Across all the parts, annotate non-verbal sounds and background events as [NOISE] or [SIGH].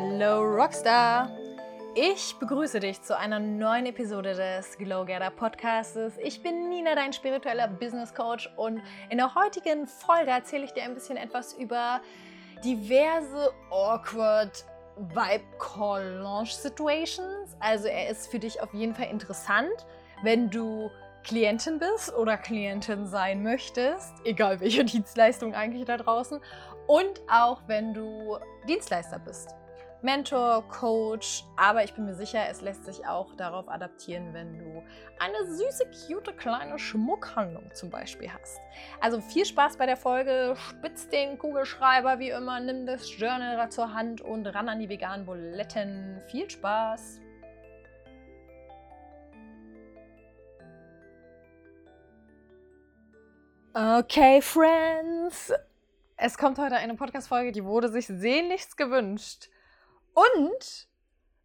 Hello Rockstar! Ich begrüße dich zu einer neuen Episode des Glow Getter Podcasts. Ich bin Nina, dein spiritueller Business Coach und in der heutigen Folge erzähle ich dir ein bisschen etwas über diverse awkward Vibe Call Launch Situations. Also er ist für dich auf jeden Fall interessant, wenn du Klientin bist oder Klientin sein möchtest, egal welche [LAUGHS] Dienstleistung eigentlich da draußen, und auch wenn du Dienstleister bist. Mentor, Coach, aber ich bin mir sicher, es lässt sich auch darauf adaptieren, wenn du eine süße, cute kleine Schmuckhandlung zum Beispiel hast. Also viel Spaß bei der Folge, spitz den Kugelschreiber wie immer, nimm das Journal zur Hand und ran an die veganen Buletten. Viel Spaß! Okay, Friends. Es kommt heute eine Podcast-Folge, die wurde sich sehnlichst gewünscht. Und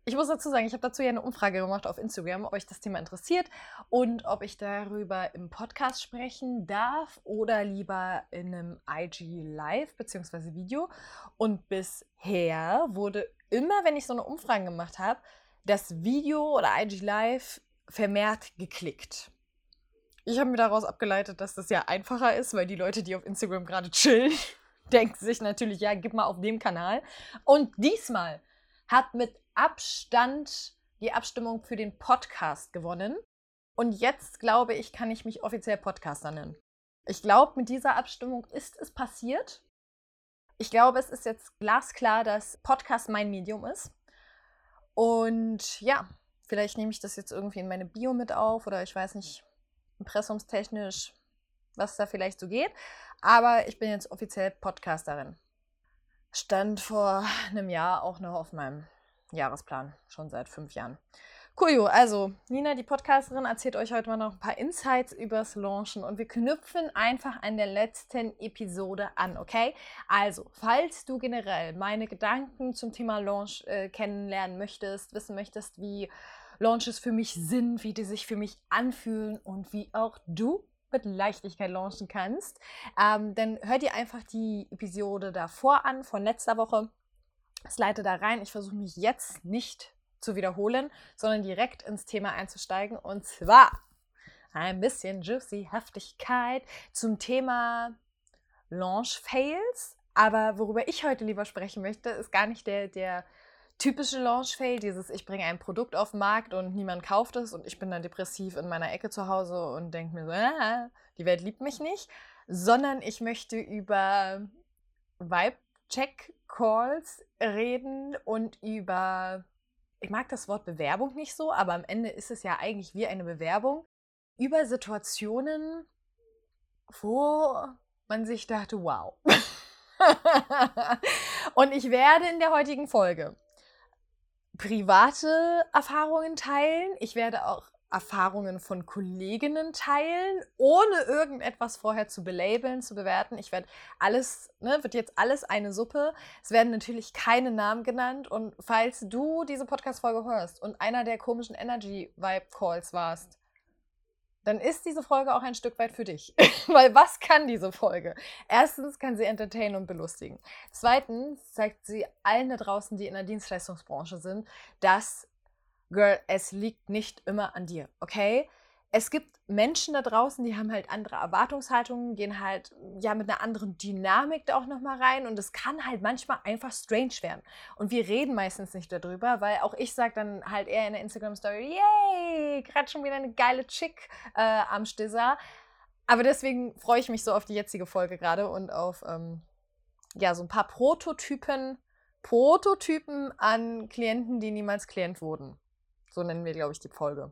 ich muss dazu sagen, ich habe dazu ja eine Umfrage gemacht auf Instagram, ob euch das Thema interessiert und ob ich darüber im Podcast sprechen darf oder lieber in einem IG Live bzw. Video. Und bisher wurde immer, wenn ich so eine Umfrage gemacht habe, das Video oder IG Live vermehrt geklickt. Ich habe mir daraus abgeleitet, dass das ja einfacher ist, weil die Leute, die auf Instagram gerade chillen, [LAUGHS] denken sich natürlich, ja, gib mal auf dem Kanal. Und diesmal hat mit Abstand die Abstimmung für den Podcast gewonnen. Und jetzt glaube ich, kann ich mich offiziell Podcaster nennen. Ich glaube, mit dieser Abstimmung ist es passiert. Ich glaube, es ist jetzt glasklar, dass Podcast mein Medium ist. Und ja, vielleicht nehme ich das jetzt irgendwie in meine Bio mit auf oder ich weiß nicht, impressumstechnisch, was da vielleicht so geht. Aber ich bin jetzt offiziell Podcasterin. Stand vor einem Jahr auch noch auf meinem Jahresplan, schon seit fünf Jahren. Cool, also Nina, die Podcasterin, erzählt euch heute mal noch ein paar Insights übers Launchen und wir knüpfen einfach an der letzten Episode an, okay? Also, falls du generell meine Gedanken zum Thema Launch äh, kennenlernen möchtest, wissen möchtest, wie Launches für mich sind, wie die sich für mich anfühlen und wie auch du mit Leichtigkeit launchen kannst, ähm, dann hör dir einfach die Episode davor an, von letzter Woche. Slide da rein. Ich versuche mich jetzt nicht zu wiederholen, sondern direkt ins Thema einzusteigen. Und zwar ein bisschen juicy Heftigkeit zum Thema Launch Fails. Aber worüber ich heute lieber sprechen möchte, ist gar nicht der, der typische Launch-Fail, dieses ich bringe ein Produkt auf den Markt und niemand kauft es und ich bin dann depressiv in meiner Ecke zu Hause und denke mir so, ah, die Welt liebt mich nicht, sondern ich möchte über Vibe-Check-Calls reden und über, ich mag das Wort Bewerbung nicht so, aber am Ende ist es ja eigentlich wie eine Bewerbung, über Situationen, wo man sich dachte, wow. [LAUGHS] und ich werde in der heutigen Folge private Erfahrungen teilen. Ich werde auch Erfahrungen von Kolleginnen teilen, ohne irgendetwas vorher zu belabeln, zu bewerten. Ich werde alles, ne, wird jetzt alles eine Suppe. Es werden natürlich keine Namen genannt. Und falls du diese Podcast-Folge hörst und einer der komischen Energy-Vibe-Calls warst, dann ist diese Folge auch ein Stück weit für dich. [LAUGHS] Weil was kann diese Folge? Erstens kann sie entertainen und belustigen. Zweitens zeigt sie allen da draußen, die in der Dienstleistungsbranche sind, dass, Girl, es liegt nicht immer an dir, okay? Es gibt Menschen da draußen, die haben halt andere Erwartungshaltungen, gehen halt ja mit einer anderen Dynamik da auch nochmal rein und es kann halt manchmal einfach strange werden. Und wir reden meistens nicht darüber, weil auch ich sage dann halt eher in der Instagram-Story, yay, gerade schon wieder eine geile Chick äh, am Stisser. Aber deswegen freue ich mich so auf die jetzige Folge gerade und auf ähm, ja, so ein paar Prototypen, Prototypen an Klienten, die niemals Klient wurden. So nennen wir, glaube ich, die Folge.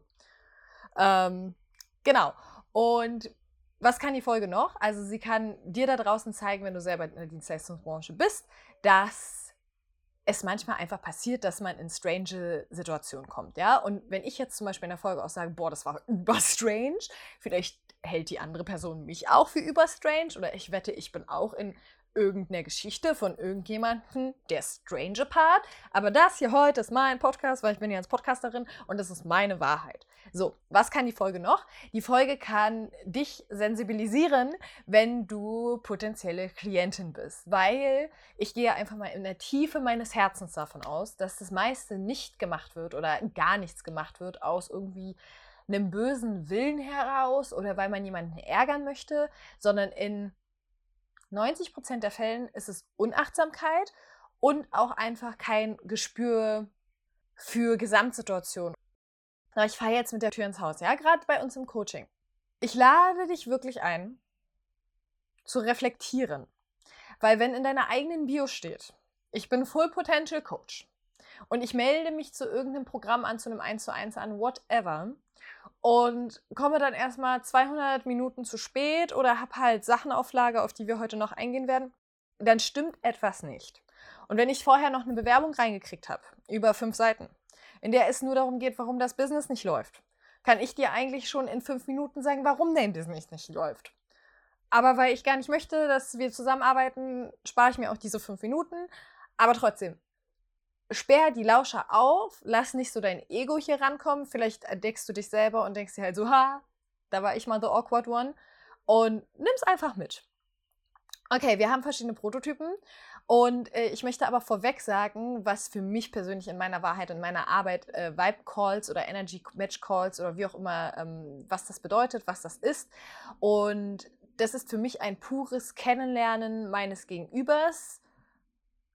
Ähm, genau. Und was kann die Folge noch? Also sie kann dir da draußen zeigen, wenn du selber in der Dienstleistungsbranche bist, dass es manchmal einfach passiert, dass man in strange Situationen kommt, ja. Und wenn ich jetzt zum Beispiel in der Folge auch sage, boah, das war [LAUGHS] überstrange, vielleicht hält die andere Person mich auch für überstrange oder ich wette, ich bin auch in irgendeiner Geschichte von irgendjemandem, der Strange Part. Aber das hier heute ist mein Podcast, weil ich bin ja als Podcasterin und das ist meine Wahrheit. So, was kann die Folge noch? Die Folge kann dich sensibilisieren, wenn du potenzielle Klientin bist, weil ich gehe einfach mal in der Tiefe meines Herzens davon aus, dass das meiste nicht gemacht wird oder gar nichts gemacht wird aus irgendwie einem bösen Willen heraus oder weil man jemanden ärgern möchte, sondern in 90 Prozent der Fällen ist es Unachtsamkeit und auch einfach kein Gespür für Gesamtsituationen. Ich fahre jetzt mit der Tür ins Haus, ja, gerade bei uns im Coaching. Ich lade dich wirklich ein, zu reflektieren. Weil wenn in deiner eigenen Bio steht, ich bin Full Potential Coach und ich melde mich zu irgendeinem Programm an, zu einem 1 zu 1 an, whatever, und komme dann erstmal 200 Minuten zu spät oder habe halt Sachen auf Lager, auf die wir heute noch eingehen werden, dann stimmt etwas nicht. Und wenn ich vorher noch eine Bewerbung reingekriegt habe, über fünf Seiten, in der es nur darum geht, warum das Business nicht läuft, kann ich dir eigentlich schon in fünf Minuten sagen, warum dein Business nicht läuft. Aber weil ich gar nicht möchte, dass wir zusammenarbeiten, spare ich mir auch diese fünf Minuten. Aber trotzdem, sperr die Lauscher auf, lass nicht so dein Ego hier rankommen. Vielleicht entdeckst du dich selber und denkst dir halt so, ha, da war ich mal the awkward one. Und nimm's einfach mit. Okay, wir haben verschiedene Prototypen und äh, ich möchte aber vorweg sagen, was für mich persönlich in meiner Wahrheit, in meiner Arbeit äh, Vibe Calls oder Energy Match Calls oder wie auch immer, ähm, was das bedeutet, was das ist. Und das ist für mich ein pures Kennenlernen meines Gegenübers,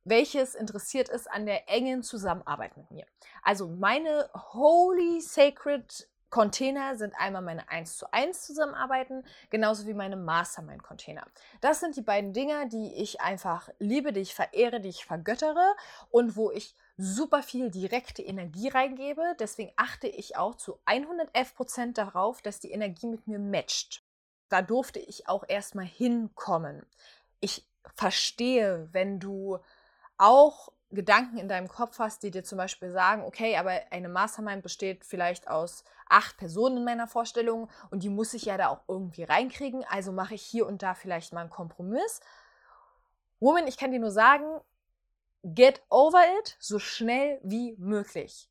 welches interessiert ist an der engen Zusammenarbeit mit mir. Also meine Holy Sacred Container sind einmal meine 1 zu 1 Zusammenarbeiten, genauso wie meine Mastermind Container. Das sind die beiden Dinge, die ich einfach liebe, die ich verehre, die ich vergöttere und wo ich super viel direkte Energie reingebe. Deswegen achte ich auch zu 111 Prozent darauf, dass die Energie mit mir matcht. Da durfte ich auch erstmal hinkommen. Ich verstehe, wenn du auch Gedanken in deinem Kopf hast, die dir zum Beispiel sagen, okay, aber eine Mastermind besteht vielleicht aus acht Personen in meiner Vorstellung und die muss ich ja da auch irgendwie reinkriegen, also mache ich hier und da vielleicht mal einen Kompromiss. Woman, ich kann dir nur sagen, get over it so schnell wie möglich.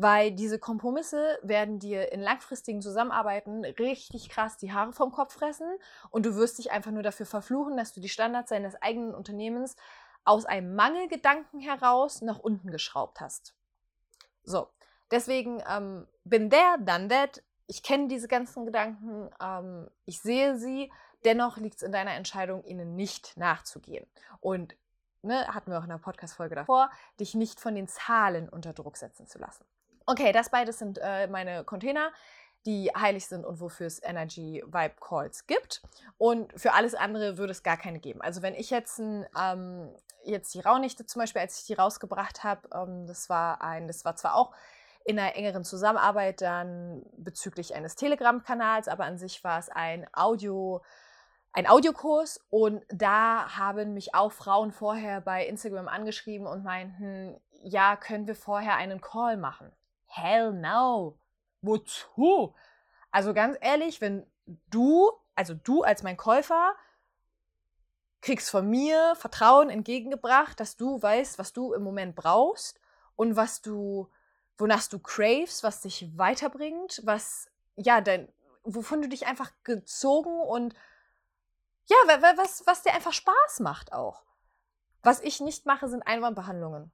Weil diese Kompromisse werden dir in langfristigen Zusammenarbeiten richtig krass die Haare vom Kopf fressen und du wirst dich einfach nur dafür verfluchen, dass du die Standards deines eigenen Unternehmens aus einem Mangelgedanken heraus nach unten geschraubt hast. So, deswegen ähm, bin der, dann that. Ich kenne diese ganzen Gedanken, ähm, ich sehe sie, dennoch liegt es in deiner Entscheidung, ihnen nicht nachzugehen. Und ne, hatten wir auch in der Podcast-Folge davor, dich nicht von den Zahlen unter Druck setzen zu lassen. Okay, das beides sind äh, meine Container die heilig sind und wofür es Energy Vibe Calls gibt. Und für alles andere würde es gar keine geben. Also wenn ich jetzt, ein, ähm, jetzt die Raunichte zum Beispiel, als ich die rausgebracht habe, ähm, das war ein, das war zwar auch in einer engeren Zusammenarbeit dann bezüglich eines Telegram-Kanals, aber an sich war es ein Audio, ein Audiokurs und da haben mich auch Frauen vorher bei Instagram angeschrieben und meinten, ja, können wir vorher einen Call machen? Hell no! Wozu? Also ganz ehrlich, wenn du, also du als mein Käufer, kriegst von mir Vertrauen entgegengebracht, dass du weißt, was du im Moment brauchst und was du, wonach du craves, was dich weiterbringt, was, ja, dein, wovon du dich einfach gezogen und ja, was, was dir einfach Spaß macht auch. Was ich nicht mache, sind Einwandbehandlungen.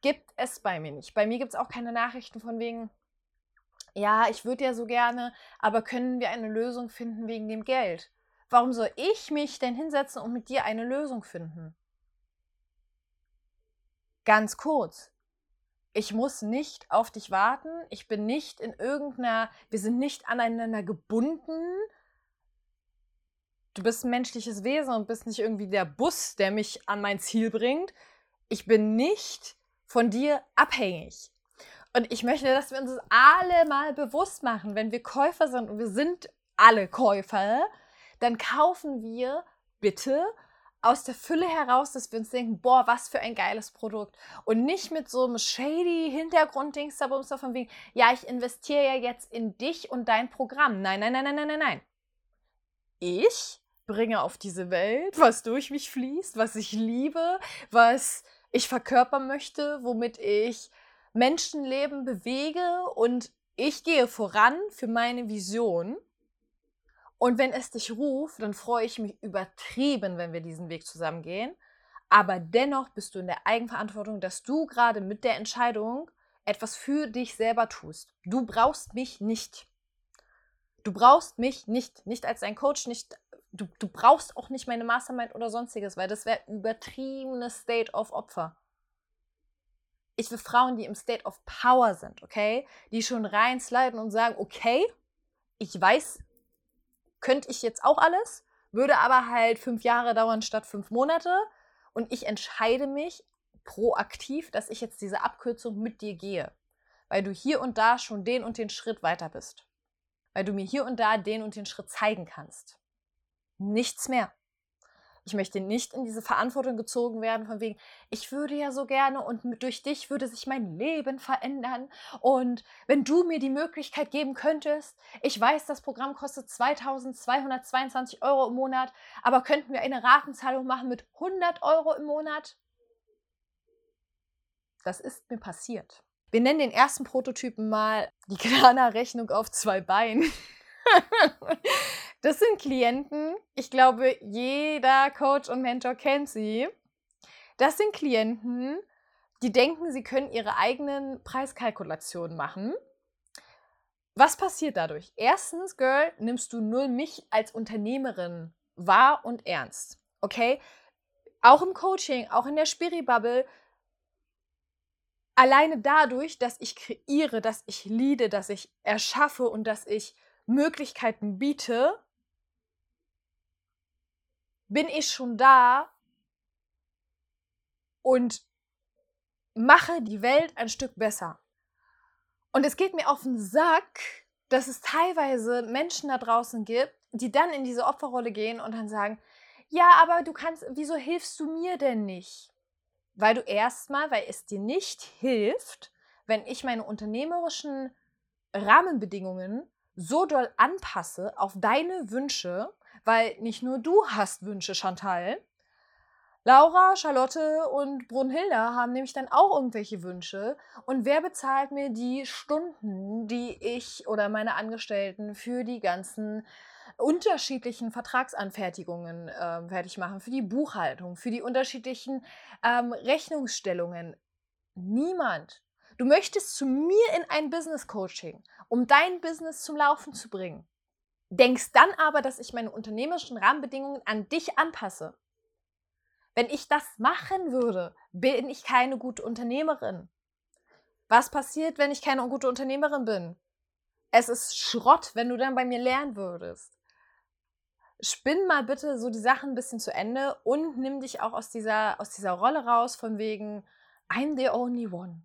Gibt es bei mir nicht. Bei mir gibt es auch keine Nachrichten von wegen, ja, ich würde ja so gerne, aber können wir eine Lösung finden wegen dem Geld? Warum soll ich mich denn hinsetzen und mit dir eine Lösung finden? Ganz kurz. Ich muss nicht auf dich warten. Ich bin nicht in irgendeiner, wir sind nicht aneinander gebunden. Du bist ein menschliches Wesen und bist nicht irgendwie der Bus, der mich an mein Ziel bringt. Ich bin nicht von dir abhängig. Und ich möchte, dass wir uns das alle mal bewusst machen. Wenn wir Käufer sind und wir sind alle Käufer, dann kaufen wir bitte aus der Fülle heraus, dass wir uns denken, boah, was für ein geiles Produkt. Und nicht mit so einem shady Hintergrunddings da von wegen, ja, ich investiere ja jetzt in dich und dein Programm. Nein, nein, nein, nein, nein, nein, nein. Ich bringe auf diese Welt, was durch mich fließt, was ich liebe, was ich verkörpern möchte, womit ich Menschenleben bewege und ich gehe voran für meine Vision. Und wenn es dich ruft, dann freue ich mich übertrieben, wenn wir diesen Weg zusammen gehen. Aber dennoch bist du in der Eigenverantwortung, dass du gerade mit der Entscheidung etwas für dich selber tust. Du brauchst mich nicht. Du brauchst mich nicht. Nicht als dein Coach, nicht. Du, du brauchst auch nicht meine Mastermind oder sonstiges, weil das wäre übertriebenes State of Opfer. Ich will Frauen, die im State of Power sind, okay? Die schon rein sliden und sagen, okay, ich weiß, könnte ich jetzt auch alles, würde aber halt fünf Jahre dauern statt fünf Monate. Und ich entscheide mich proaktiv, dass ich jetzt diese Abkürzung mit dir gehe, weil du hier und da schon den und den Schritt weiter bist, weil du mir hier und da den und den Schritt zeigen kannst. Nichts mehr. Ich möchte nicht in diese Verantwortung gezogen werden, von wegen, ich würde ja so gerne und durch dich würde sich mein Leben verändern. Und wenn du mir die Möglichkeit geben könntest, ich weiß, das Programm kostet 2222 Euro im Monat, aber könnten wir eine Ratenzahlung machen mit 100 Euro im Monat? Das ist mir passiert. Wir nennen den ersten Prototypen mal die Klana-Rechnung auf zwei Beinen. [LAUGHS] das sind Klienten, ich glaube, jeder Coach und Mentor kennt sie. Das sind Klienten, die denken, sie können ihre eigenen Preiskalkulationen machen. Was passiert dadurch? Erstens, Girl, nimmst du null mich als Unternehmerin wahr und ernst. Okay? Auch im Coaching, auch in der Spiri-Bubble alleine dadurch, dass ich kreiere, dass ich liede, dass ich erschaffe und dass ich Möglichkeiten biete, bin ich schon da und mache die Welt ein Stück besser. Und es geht mir auf den Sack, dass es teilweise Menschen da draußen gibt, die dann in diese Opferrolle gehen und dann sagen, ja, aber du kannst, wieso hilfst du mir denn nicht? Weil du erstmal, weil es dir nicht hilft, wenn ich meine unternehmerischen Rahmenbedingungen so doll anpasse auf deine Wünsche, weil nicht nur du hast Wünsche, Chantal. Laura, Charlotte und Brunhilda haben nämlich dann auch irgendwelche Wünsche. Und wer bezahlt mir die Stunden, die ich oder meine Angestellten für die ganzen unterschiedlichen Vertragsanfertigungen äh, fertig machen, für die Buchhaltung, für die unterschiedlichen ähm, Rechnungsstellungen. Niemand. Du möchtest zu mir in ein Business Coaching, um dein Business zum Laufen zu bringen. Denkst dann aber, dass ich meine unternehmerischen Rahmenbedingungen an dich anpasse. Wenn ich das machen würde, bin ich keine gute Unternehmerin. Was passiert, wenn ich keine gute Unternehmerin bin? Es ist Schrott, wenn du dann bei mir lernen würdest spinn mal bitte so die Sachen ein bisschen zu Ende und nimm dich auch aus dieser, aus dieser Rolle raus, von wegen, I'm the only one.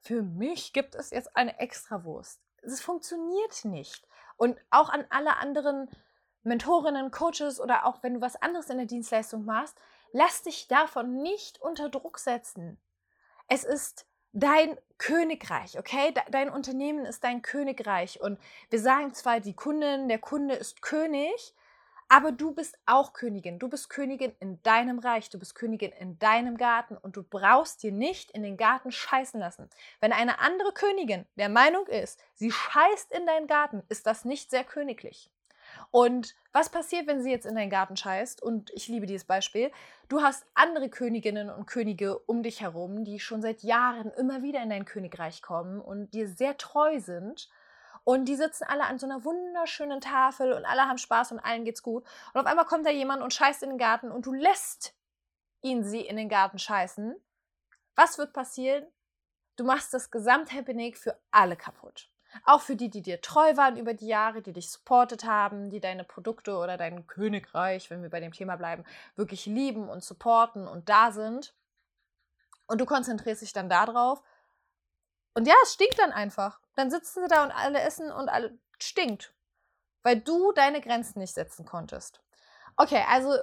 Für mich gibt es jetzt eine Extrawurst. Es funktioniert nicht. Und auch an alle anderen Mentorinnen, Coaches oder auch wenn du was anderes in der Dienstleistung machst, lass dich davon nicht unter Druck setzen. Es ist dein Königreich, okay? Dein Unternehmen ist dein Königreich. Und wir sagen zwar, die Kundin, der Kunde ist König, aber du bist auch Königin. Du bist Königin in deinem Reich. Du bist Königin in deinem Garten. Und du brauchst dir nicht in den Garten scheißen lassen. Wenn eine andere Königin der Meinung ist, sie scheißt in deinen Garten, ist das nicht sehr königlich. Und was passiert, wenn sie jetzt in deinen Garten scheißt? Und ich liebe dieses Beispiel. Du hast andere Königinnen und Könige um dich herum, die schon seit Jahren immer wieder in dein Königreich kommen und dir sehr treu sind und die sitzen alle an so einer wunderschönen Tafel und alle haben Spaß und allen geht's gut. Und auf einmal kommt da jemand und scheißt in den Garten und du lässt ihn sie in den Garten scheißen. Was wird passieren? Du machst das Gesamthappening für alle kaputt. Auch für die, die dir treu waren über die Jahre, die dich supportet haben, die deine Produkte oder dein Königreich, wenn wir bei dem Thema bleiben, wirklich lieben und supporten und da sind. Und du konzentrierst dich dann darauf. Und ja, es stinkt dann einfach. Dann sitzen sie da und alle essen und alle stinkt. Weil du deine Grenzen nicht setzen konntest. Okay, also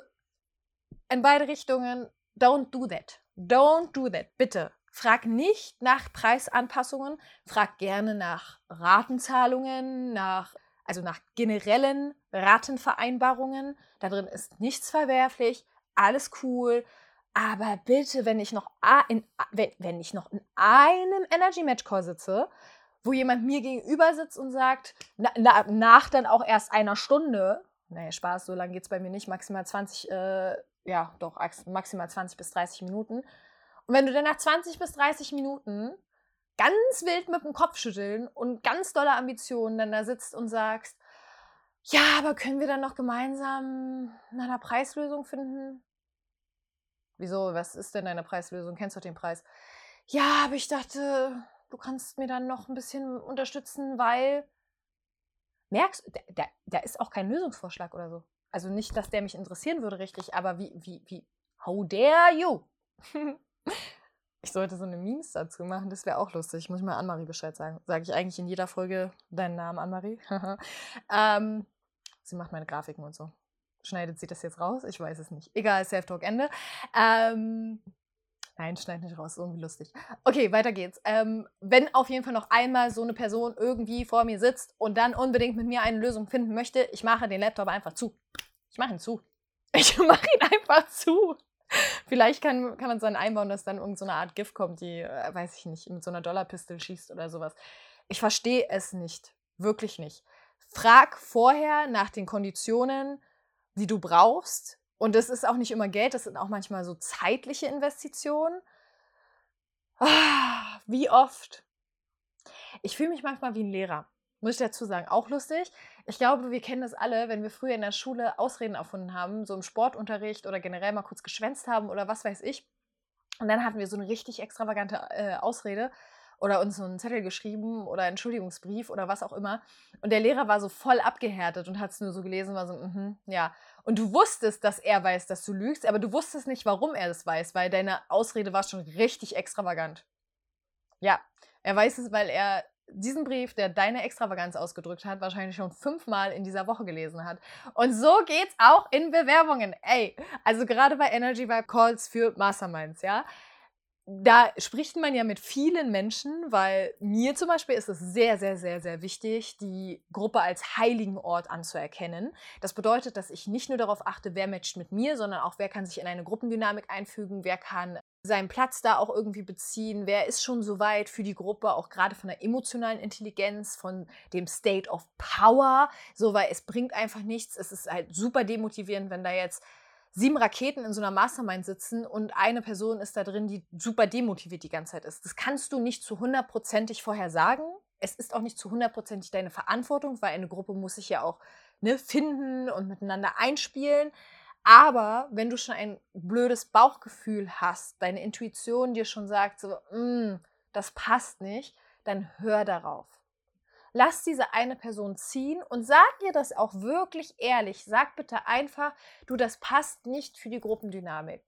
in beide Richtungen, don't do that. Don't do that. Bitte. Frag nicht nach Preisanpassungen, frag gerne nach Ratenzahlungen, nach also nach generellen Rattenvereinbarungen. Da drin ist nichts verwerflich, alles cool. Aber bitte, wenn ich noch, in, wenn, ich noch in einem Energy Match Call sitze, wo jemand mir gegenüber sitzt und sagt, na, na, nach dann auch erst einer Stunde, naja, Spaß, so lange geht es bei mir nicht, maximal 20, äh, ja, doch, maximal 20 bis 30 Minuten. Und wenn du dann nach 20 bis 30 Minuten ganz wild mit dem Kopf schütteln und ganz dolle Ambitionen dann da sitzt und sagst, ja, aber können wir dann noch gemeinsam nach einer Preislösung finden? Wieso? Was ist denn deine Preislösung? Kennst du den Preis? Ja, aber ich dachte, du kannst mir dann noch ein bisschen unterstützen, weil merkst, da, da, da ist auch kein Lösungsvorschlag oder so. Also nicht, dass der mich interessieren würde, richtig, aber wie, wie, wie, how dare you? [LAUGHS] ich sollte so eine Memes dazu machen, das wäre auch lustig. Muss ich mal Anne-Marie Bescheid sagen. Sage ich eigentlich in jeder Folge deinen Namen, Anne-Marie? [LAUGHS] ähm, sie macht meine Grafiken und so. Schneidet sie das jetzt raus? Ich weiß es nicht. Egal, Self-Talk Ende. Ähm, nein, schneid nicht raus, irgendwie lustig. Okay, weiter geht's. Ähm, wenn auf jeden Fall noch einmal so eine Person irgendwie vor mir sitzt und dann unbedingt mit mir eine Lösung finden möchte, ich mache den Laptop einfach zu. Ich mache ihn zu. [LAUGHS] Ich mache ihn einfach zu. Vielleicht kann, kann man so einen einbauen, dass dann irgendeine so Art Gift kommt, die, äh, weiß ich nicht, mit so einer Dollarpistole schießt oder sowas. Ich verstehe es nicht. Wirklich nicht. Frag vorher nach den Konditionen, die du brauchst. Und das ist auch nicht immer Geld, das sind auch manchmal so zeitliche Investitionen. Ah, wie oft? Ich fühle mich manchmal wie ein Lehrer, muss ich dazu sagen. Auch lustig. Ich glaube, wir kennen das alle, wenn wir früher in der Schule Ausreden erfunden haben, so im Sportunterricht oder generell mal kurz geschwänzt haben oder was weiß ich. Und dann hatten wir so eine richtig extravagante äh, Ausrede oder uns so einen Zettel geschrieben oder einen Entschuldigungsbrief oder was auch immer. Und der Lehrer war so voll abgehärtet und hat es nur so gelesen, war so, mhm, ja. Und du wusstest, dass er weiß, dass du lügst, aber du wusstest nicht, warum er das weiß, weil deine Ausrede war schon richtig extravagant. Ja, er weiß es, weil er diesen Brief, der deine Extravaganz ausgedrückt hat, wahrscheinlich schon fünfmal in dieser Woche gelesen hat. Und so geht's auch in Bewerbungen. Ey, also gerade bei Energy Vibe Calls für Masterminds, ja da spricht man ja mit vielen Menschen, weil mir zum Beispiel ist es sehr, sehr, sehr, sehr wichtig, die Gruppe als heiligen Ort anzuerkennen. Das bedeutet, dass ich nicht nur darauf achte, wer matcht mit mir, sondern auch, wer kann sich in eine Gruppendynamik einfügen, wer kann seinen Platz da auch irgendwie beziehen, wer ist schon so weit für die Gruppe, auch gerade von der emotionalen Intelligenz, von dem State of Power, so weil es bringt einfach nichts. Es ist halt super demotivierend, wenn da jetzt sieben Raketen in so einer Mastermind sitzen und eine Person ist da drin, die super demotiviert die ganze Zeit ist. Das kannst du nicht zu hundertprozentig vorher sagen. Es ist auch nicht zu hundertprozentig deine Verantwortung, weil eine Gruppe muss sich ja auch ne, finden und miteinander einspielen. Aber wenn du schon ein blödes Bauchgefühl hast, deine Intuition dir schon sagt, so, mm, das passt nicht, dann hör darauf lass diese eine Person ziehen und sag ihr das auch wirklich ehrlich. Sag bitte einfach, du, das passt nicht für die Gruppendynamik.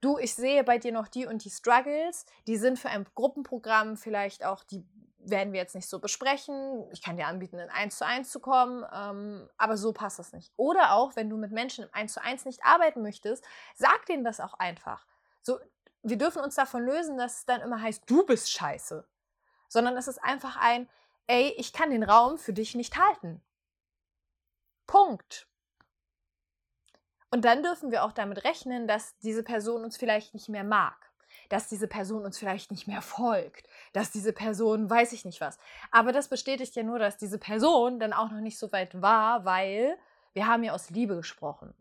Du, ich sehe bei dir noch die und die Struggles, die sind für ein Gruppenprogramm vielleicht auch, die werden wir jetzt nicht so besprechen. Ich kann dir anbieten, in 1 zu 1 zu kommen, ähm, aber so passt das nicht. Oder auch, wenn du mit Menschen im 1 zu 1 nicht arbeiten möchtest, sag denen das auch einfach. So, wir dürfen uns davon lösen, dass es dann immer heißt, du bist scheiße. Sondern es ist einfach ein, ey, ich kann den Raum für dich nicht halten. Punkt. Und dann dürfen wir auch damit rechnen, dass diese Person uns vielleicht nicht mehr mag, dass diese Person uns vielleicht nicht mehr folgt, dass diese Person weiß ich nicht was. Aber das bestätigt ja nur, dass diese Person dann auch noch nicht so weit war, weil wir haben ja aus Liebe gesprochen.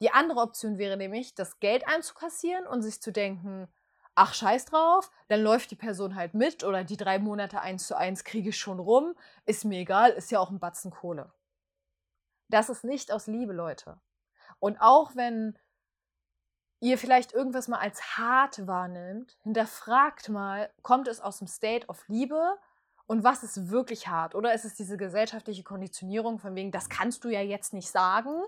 Die andere Option wäre nämlich, das Geld einzukassieren und sich zu denken, ach scheiß drauf, dann läuft die Person halt mit oder die drei Monate eins zu eins kriege ich schon rum, ist mir egal, ist ja auch ein Batzen Kohle. Das ist nicht aus Liebe, Leute. Und auch wenn ihr vielleicht irgendwas mal als hart wahrnimmt, hinterfragt mal, kommt es aus dem State of Liebe und was ist wirklich hart? Oder ist es diese gesellschaftliche Konditionierung von wegen, das kannst du ja jetzt nicht sagen,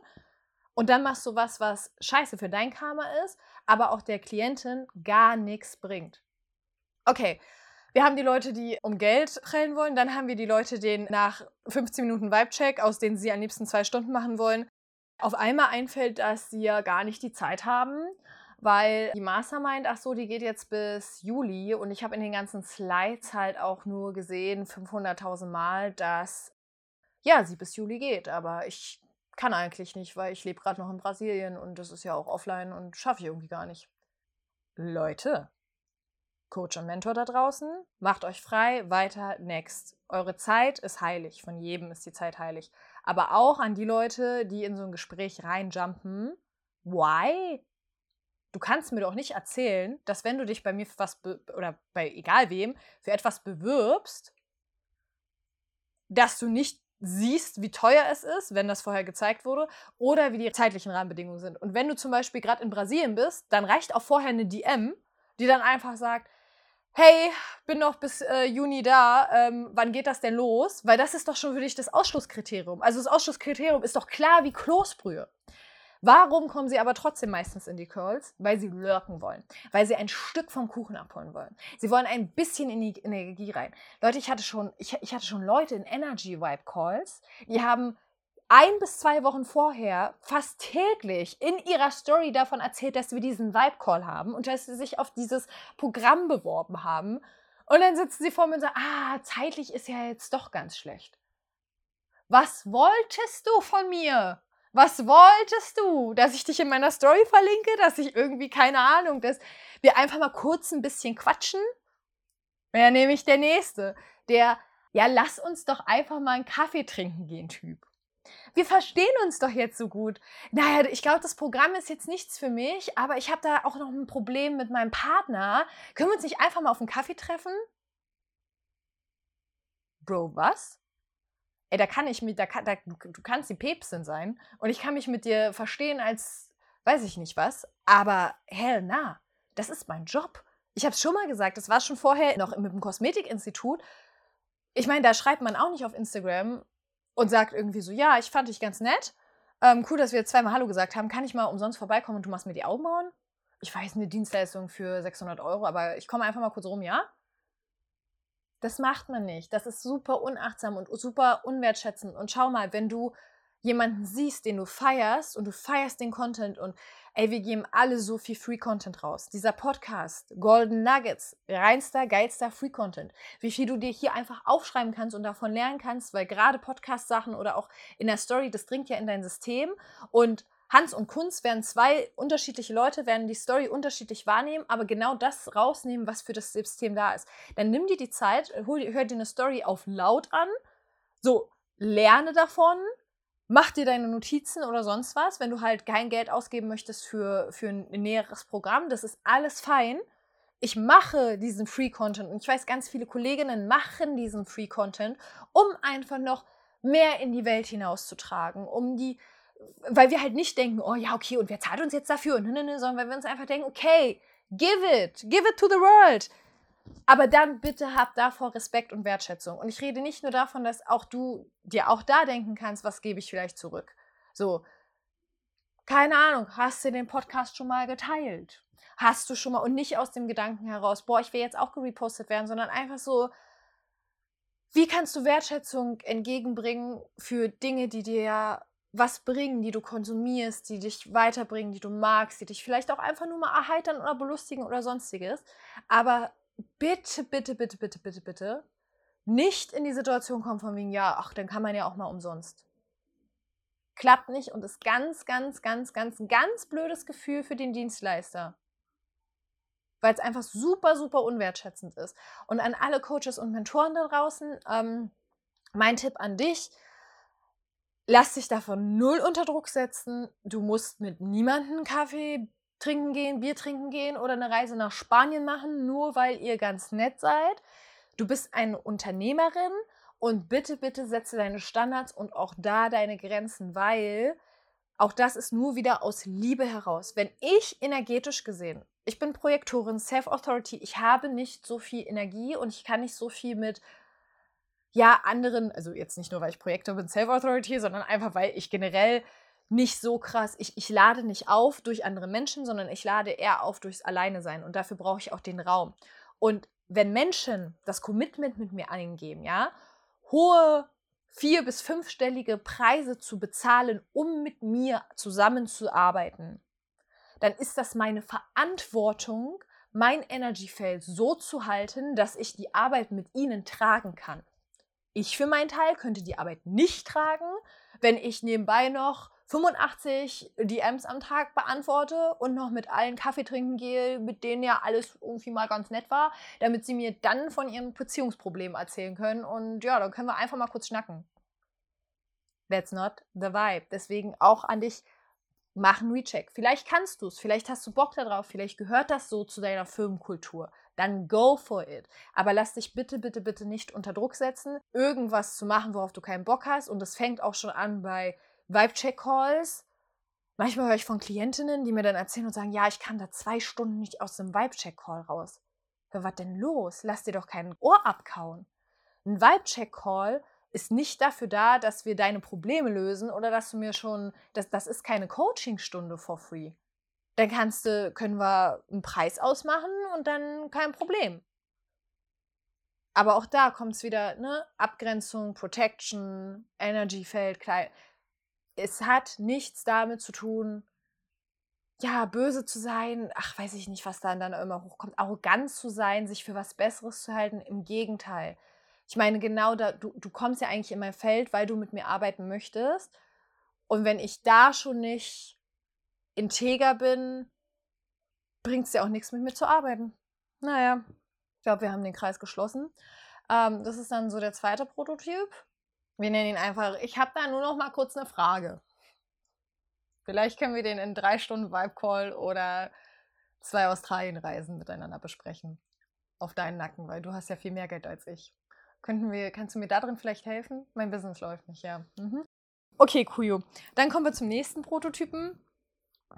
und dann machst du was, was scheiße für dein Karma ist, aber auch der Klientin gar nichts bringt. Okay, wir haben die Leute, die um Geld prellen wollen. Dann haben wir die Leute, die nach 15 Minuten Vibe-Check, aus denen sie am liebsten zwei Stunden machen wollen, auf einmal einfällt, dass sie ja gar nicht die Zeit haben, weil die Mastermind, ach so, die geht jetzt bis Juli und ich habe in den ganzen Slides halt auch nur gesehen, 500.000 Mal, dass ja, sie bis Juli geht, aber ich kann eigentlich nicht, weil ich lebe gerade noch in Brasilien und das ist ja auch offline und schaffe ich irgendwie gar nicht. Leute, Coach und Mentor da draußen, macht euch frei, weiter, next. Eure Zeit ist heilig, von jedem ist die Zeit heilig. Aber auch an die Leute, die in so ein Gespräch reinjumpen. Why? Du kannst mir doch nicht erzählen, dass wenn du dich bei mir für was oder bei egal wem für etwas bewirbst, dass du nicht siehst, wie teuer es ist, wenn das vorher gezeigt wurde, oder wie die zeitlichen Rahmenbedingungen sind. Und wenn du zum Beispiel gerade in Brasilien bist, dann reicht auch vorher eine DM, die dann einfach sagt, hey, bin noch bis äh, Juni da, ähm, wann geht das denn los? Weil das ist doch schon für dich das Ausschlusskriterium. Also das Ausschlusskriterium ist doch klar wie Kloßbrühe. Warum kommen sie aber trotzdem meistens in die Curls? Weil sie lurken wollen. Weil sie ein Stück vom Kuchen abholen wollen. Sie wollen ein bisschen in die Energie rein. Leute, ich hatte schon, ich, ich hatte schon Leute in Energy Vibe Calls, die haben ein bis zwei Wochen vorher fast täglich in ihrer Story davon erzählt, dass wir diesen Vibe Call haben und dass sie sich auf dieses Programm beworben haben. Und dann sitzen sie vor mir und sagen, ah, zeitlich ist ja jetzt doch ganz schlecht. Was wolltest du von mir? Was wolltest du? Dass ich dich in meiner Story verlinke? Dass ich irgendwie, keine Ahnung, dass wir einfach mal kurz ein bisschen quatschen? Wäre nämlich der Nächste. Der, ja, lass uns doch einfach mal einen Kaffee trinken gehen, Typ. Wir verstehen uns doch jetzt so gut. Naja, ich glaube, das Programm ist jetzt nichts für mich, aber ich habe da auch noch ein Problem mit meinem Partner. Können wir uns nicht einfach mal auf einen Kaffee treffen? Bro, was? Ey, da kann ich mit, da kann, da, du kannst die Päpstin sein und ich kann mich mit dir verstehen als, weiß ich nicht was, aber hell na, das ist mein Job. Ich habe es schon mal gesagt, das war schon vorher noch mit dem Kosmetikinstitut. Ich meine, da schreibt man auch nicht auf Instagram und sagt irgendwie so, ja, ich fand dich ganz nett. Ähm, cool, dass wir jetzt zweimal Hallo gesagt haben. Kann ich mal umsonst vorbeikommen und du machst mir die Augenbrauen? Ich weiß, eine Dienstleistung für 600 Euro, aber ich komme einfach mal kurz rum, ja? Das macht man nicht. Das ist super unachtsam und super unwertschätzend. Und schau mal, wenn du jemanden siehst, den du feierst und du feierst den Content und ey, wir geben alle so viel Free Content raus. Dieser Podcast, Golden Nuggets, reinster, geilster Free Content. Wie viel du dir hier einfach aufschreiben kannst und davon lernen kannst, weil gerade Podcast-Sachen oder auch in der Story, das dringt ja in dein System und Hans und Kunz werden zwei unterschiedliche Leute, werden die Story unterschiedlich wahrnehmen, aber genau das rausnehmen, was für das System da ist. Dann nimm dir die Zeit, hol, hör dir eine Story auf laut an, so lerne davon, mach dir deine Notizen oder sonst was, wenn du halt kein Geld ausgeben möchtest für, für ein näheres Programm, das ist alles fein. Ich mache diesen Free Content und ich weiß, ganz viele Kolleginnen machen diesen Free Content, um einfach noch mehr in die Welt hinauszutragen, um die weil wir halt nicht denken, oh ja, okay, und wer zahlt uns jetzt dafür? Und ne, ne, ne, sondern weil wir uns einfach denken, okay, give it, give it to the world. Aber dann bitte hab davor Respekt und Wertschätzung. Und ich rede nicht nur davon, dass auch du dir auch da denken kannst, was gebe ich vielleicht zurück. So, keine Ahnung, hast du den Podcast schon mal geteilt? Hast du schon mal, und nicht aus dem Gedanken heraus, boah, ich will jetzt auch gerepostet werden, sondern einfach so, wie kannst du Wertschätzung entgegenbringen für Dinge, die dir ja was bringen, die du konsumierst, die dich weiterbringen, die du magst, die dich vielleicht auch einfach nur mal erheitern oder belustigen oder sonstiges. Aber bitte, bitte, bitte, bitte, bitte, bitte nicht in die Situation kommen von wegen, ja, ach, dann kann man ja auch mal umsonst. Klappt nicht und ist ganz, ganz, ganz, ganz, ein ganz blödes Gefühl für den Dienstleister. Weil es einfach super, super unwertschätzend ist. Und an alle Coaches und Mentoren da draußen, ähm, mein Tipp an dich, lass dich davon null unter Druck setzen. Du musst mit niemandem Kaffee trinken gehen, Bier trinken gehen oder eine Reise nach Spanien machen, nur weil ihr ganz nett seid. Du bist eine Unternehmerin und bitte, bitte setze deine Standards und auch da deine Grenzen, weil auch das ist nur wieder aus Liebe heraus. Wenn ich energetisch gesehen, ich bin Projektorin, Self-Authority, ich habe nicht so viel Energie und ich kann nicht so viel mit ja, anderen, also jetzt nicht nur, weil ich Projektor bin, Self-Authority, sondern einfach, weil ich generell nicht so krass, ich, ich lade nicht auf durch andere Menschen, sondern ich lade eher auf durchs Alleine sein und dafür brauche ich auch den Raum. Und wenn Menschen das Commitment mit mir eingeben, ja, hohe vier- bis fünfstellige Preise zu bezahlen, um mit mir zusammenzuarbeiten, dann ist das meine Verantwortung, mein Energiefeld so zu halten, dass ich die Arbeit mit ihnen tragen kann. Ich für meinen Teil könnte die Arbeit nicht tragen, wenn ich nebenbei noch 85 DMs am Tag beantworte und noch mit allen Kaffee trinken gehe, mit denen ja alles irgendwie mal ganz nett war, damit sie mir dann von ihren Beziehungsproblemen erzählen können. Und ja, dann können wir einfach mal kurz schnacken. That's not the vibe. Deswegen auch an dich, mach einen Recheck. Vielleicht kannst du es, vielleicht hast du Bock darauf, vielleicht gehört das so zu deiner Firmenkultur. Dann go for it. Aber lass dich bitte, bitte, bitte nicht unter Druck setzen, irgendwas zu machen, worauf du keinen Bock hast. Und das fängt auch schon an bei Vibe-Check-Calls. Manchmal höre ich von Klientinnen, die mir dann erzählen und sagen, ja, ich kann da zwei Stunden nicht aus dem Vibe-Check-Call raus. Ja, was denn los? Lass dir doch kein Ohr abkauen. Ein Vibe-Check-Call ist nicht dafür da, dass wir deine Probleme lösen oder dass du mir schon, das, das ist keine Coaching-Stunde for free. Dann kannst du, können wir einen Preis ausmachen und dann kein Problem. Aber auch da kommt es wieder, ne? Abgrenzung, Protection, Energy-Feld, es hat nichts damit zu tun, ja, böse zu sein, ach, weiß ich nicht, was dann dann immer hochkommt, arrogant zu sein, sich für was Besseres zu halten. Im Gegenteil. Ich meine, genau da, du, du kommst ja eigentlich in mein Feld, weil du mit mir arbeiten möchtest. Und wenn ich da schon nicht integer bin, bringt es ja auch nichts, mit mir zu arbeiten. Naja, ich glaube, wir haben den Kreis geschlossen. Ähm, das ist dann so der zweite Prototyp. Wir nennen ihn einfach, ich habe da nur noch mal kurz eine Frage. Vielleicht können wir den in drei Stunden Vibe Call oder zwei Australienreisen miteinander besprechen. Auf deinen Nacken, weil du hast ja viel mehr Geld als ich. Könnten wir, kannst du mir da drin vielleicht helfen? Mein Business läuft nicht, ja. Mhm. Okay, Kuyo. Dann kommen wir zum nächsten Prototypen.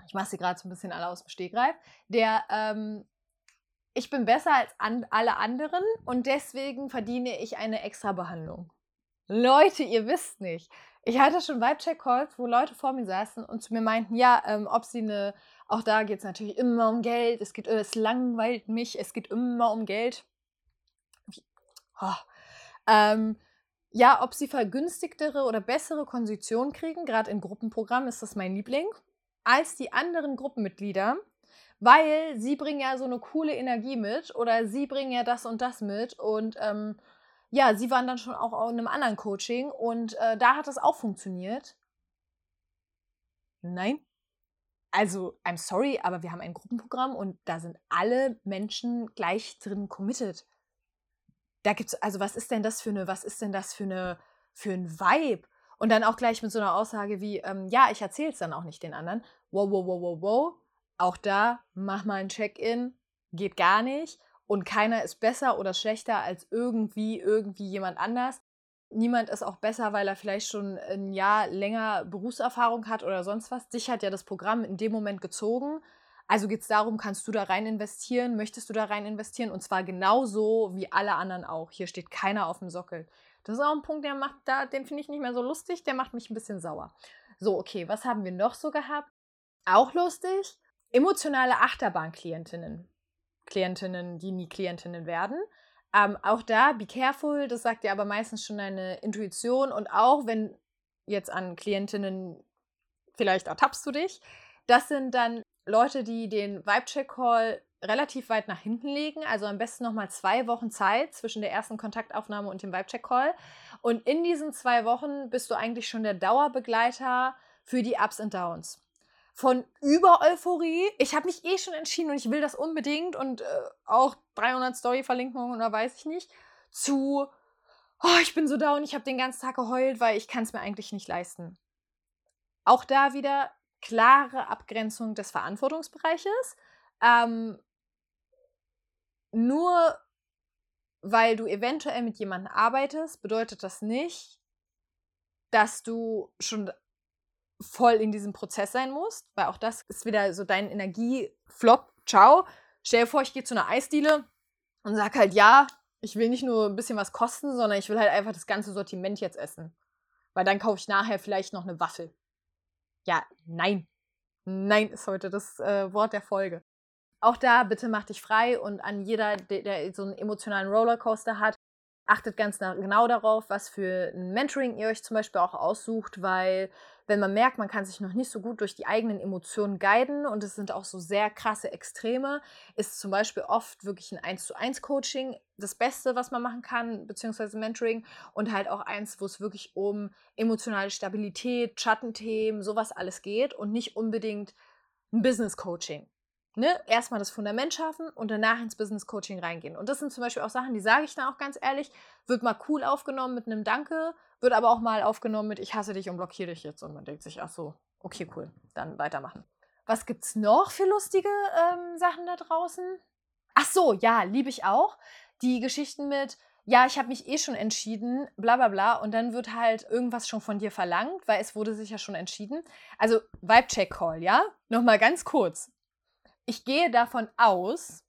Ich mache sie gerade so ein bisschen alle aus dem Stegreif. Der, ähm, ich bin besser als an alle anderen und deswegen verdiene ich eine extra Behandlung. Leute, ihr wisst nicht. Ich hatte schon Vibe-Check-Calls, wo Leute vor mir saßen und zu mir meinten, ja, ähm, ob sie eine, auch da geht es natürlich immer um Geld, es, geht, es langweilt mich, es geht immer um Geld. Oh. Ähm, ja, ob sie vergünstigtere oder bessere Konditionen kriegen, gerade in Gruppenprogrammen ist das mein Liebling, als die anderen Gruppenmitglieder, weil sie bringen ja so eine coole Energie mit oder sie bringen ja das und das mit und ähm, ja, sie waren dann schon auch in einem anderen Coaching und äh, da hat das auch funktioniert. Nein. Also, I'm sorry, aber wir haben ein Gruppenprogramm und da sind alle Menschen gleich drin committed. Da gibt's, also was ist denn das für eine, was ist denn das für eine, für ein Vibe? Und dann auch gleich mit so einer Aussage wie, ähm, ja, ich erzähle es dann auch nicht den anderen. Wow, wow, wow, wow, wow. Auch da, mach mal ein Check-in. Geht gar nicht und keiner ist besser oder schlechter als irgendwie, irgendwie jemand anders. Niemand ist auch besser, weil er vielleicht schon ein Jahr länger Berufserfahrung hat oder sonst was. Dich hat ja das Programm in dem Moment gezogen. Also geht es darum, kannst du da rein investieren? Möchtest du da rein investieren? Und zwar genauso wie alle anderen auch. Hier steht keiner auf dem Sockel. Das ist auch ein Punkt, der macht da, den finde ich nicht mehr so lustig, der macht mich ein bisschen sauer. So, okay, was haben wir noch so gehabt? Auch lustig. Emotionale Achterbahnklientinnen. Klientinnen, die nie Klientinnen werden. Ähm, auch da, be careful, das sagt dir aber meistens schon deine Intuition und auch wenn jetzt an Klientinnen, vielleicht ertappst du dich, das sind dann Leute, die den Vibe-Check-Call relativ weit nach hinten legen, also am besten nochmal zwei Wochen Zeit zwischen der ersten Kontaktaufnahme und dem Vibe-Check-Call. Und in diesen zwei Wochen bist du eigentlich schon der Dauerbegleiter für die Ups und Downs von Über-Euphorie. Ich habe mich eh schon entschieden und ich will das unbedingt und äh, auch 300 Story-Verlinkungen oder weiß ich nicht, zu, oh, ich bin so down, ich habe den ganzen Tag geheult, weil ich kann es mir eigentlich nicht leisten. Auch da wieder klare Abgrenzung des Verantwortungsbereiches. Ähm, nur weil du eventuell mit jemandem arbeitest, bedeutet das nicht, dass du schon voll in diesem Prozess sein musst, weil auch das ist wieder so dein Energieflop. Ciao. Stell dir vor, ich gehe zu einer Eisdiele und sag halt, ja, ich will nicht nur ein bisschen was kosten, sondern ich will halt einfach das ganze Sortiment jetzt essen. Weil dann kaufe ich nachher vielleicht noch eine Waffel. Ja, nein. Nein ist heute das äh, Wort der Folge. Auch da bitte mach dich frei und an jeder, der, der so einen emotionalen Rollercoaster hat, achtet ganz genau darauf, was für ein Mentoring ihr euch zum Beispiel auch aussucht, weil wenn man merkt, man kann sich noch nicht so gut durch die eigenen Emotionen guiden und es sind auch so sehr krasse Extreme, ist zum Beispiel oft wirklich ein 1 zu 1 Coaching das Beste, was man machen kann, beziehungsweise Mentoring und halt auch eins, wo es wirklich um emotionale Stabilität, Schattenthemen, sowas alles geht und nicht unbedingt ein Business Coaching. Ne? Erstmal das Fundament schaffen und danach ins Business Coaching reingehen. Und das sind zum Beispiel auch Sachen, die sage ich dann auch ganz ehrlich, wird mal cool aufgenommen mit einem Danke, wird aber auch mal aufgenommen mit Ich hasse dich und blockiere dich jetzt. Und man denkt sich, ach so, okay, cool, dann weitermachen. Was gibt's noch für lustige ähm, Sachen da draußen? Ach so, ja, liebe ich auch. Die Geschichten mit, ja, ich habe mich eh schon entschieden, bla bla bla, und dann wird halt irgendwas schon von dir verlangt, weil es wurde sich ja schon entschieden. Also Vibe-Check-Call, ja? Nochmal ganz kurz. Ich gehe davon aus,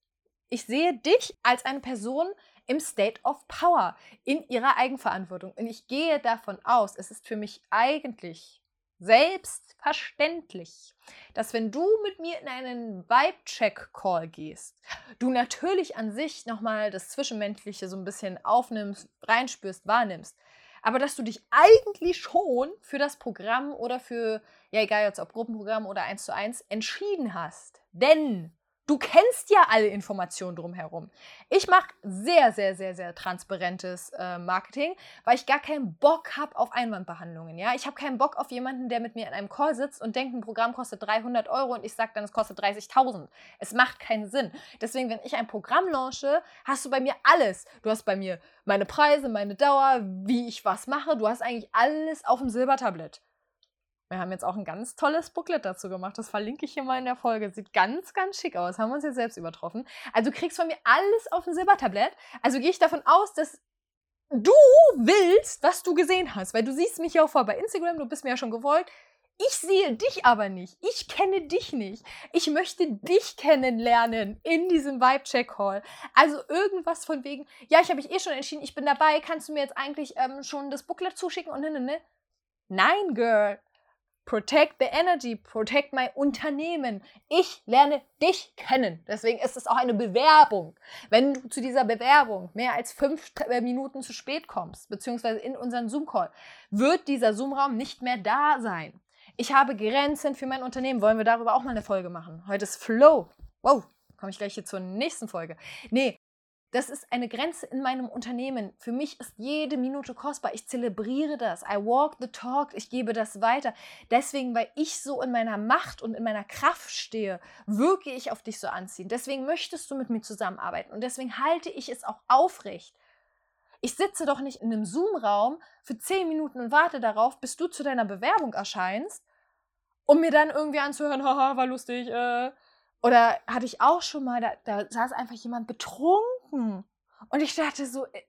ich sehe dich als eine Person im State of Power, in ihrer Eigenverantwortung. Und ich gehe davon aus, es ist für mich eigentlich selbstverständlich, dass wenn du mit mir in einen Vibe-Check-Call gehst, du natürlich an sich nochmal das Zwischenmenschliche so ein bisschen aufnimmst, reinspürst, wahrnimmst, aber dass du dich eigentlich schon für das Programm oder für, ja egal jetzt ob Gruppenprogramm oder eins zu eins, entschieden hast. Denn Du kennst ja alle Informationen drumherum. Ich mache sehr, sehr, sehr, sehr transparentes äh, Marketing, weil ich gar keinen Bock habe auf Einwandbehandlungen. Ja? Ich habe keinen Bock auf jemanden, der mit mir in einem Call sitzt und denkt, ein Programm kostet 300 Euro und ich sage dann, es kostet 30.000. Es macht keinen Sinn. Deswegen, wenn ich ein Programm launche, hast du bei mir alles. Du hast bei mir meine Preise, meine Dauer, wie ich was mache. Du hast eigentlich alles auf dem Silbertablett. Wir haben jetzt auch ein ganz tolles Booklet dazu gemacht. Das verlinke ich hier mal in der Folge. Sieht ganz, ganz schick aus. Haben wir uns jetzt selbst übertroffen. Also du kriegst von mir alles auf ein Silbertablett. Also gehe ich davon aus, dass du willst, was du gesehen hast. Weil du siehst mich ja auch vor bei Instagram. Du bist mir ja schon gefolgt. Ich sehe dich aber nicht. Ich kenne dich nicht. Ich möchte dich kennenlernen in diesem Vibe-Check-Call. Also irgendwas von wegen, ja, ich habe mich eh schon entschieden, ich bin dabei. Kannst du mir jetzt eigentlich ähm, schon das Booklet zuschicken? Und ne, ne, ne. Nein, Girl. Protect the Energy, protect my Unternehmen. Ich lerne dich kennen. Deswegen ist es auch eine Bewerbung. Wenn du zu dieser Bewerbung mehr als fünf äh, Minuten zu spät kommst, beziehungsweise in unseren Zoom-Call, wird dieser Zoom-Raum nicht mehr da sein. Ich habe Grenzen für mein Unternehmen. Wollen wir darüber auch mal eine Folge machen? Heute ist Flow. Wow, komme ich gleich hier zur nächsten Folge. Nee, das ist eine Grenze in meinem Unternehmen. Für mich ist jede Minute kostbar. Ich zelebriere das. I walk the talk. Ich gebe das weiter. Deswegen, weil ich so in meiner Macht und in meiner Kraft stehe, wirke ich auf dich so anziehen. Deswegen möchtest du mit mir zusammenarbeiten. Und deswegen halte ich es auch aufrecht. Ich sitze doch nicht in einem Zoom-Raum für zehn Minuten und warte darauf, bis du zu deiner Bewerbung erscheinst, um mir dann irgendwie anzuhören, [LAUGHS] haha, war lustig, äh. Oder hatte ich auch schon mal, da, da saß einfach jemand betrunken denken. Und ich dachte so, äh,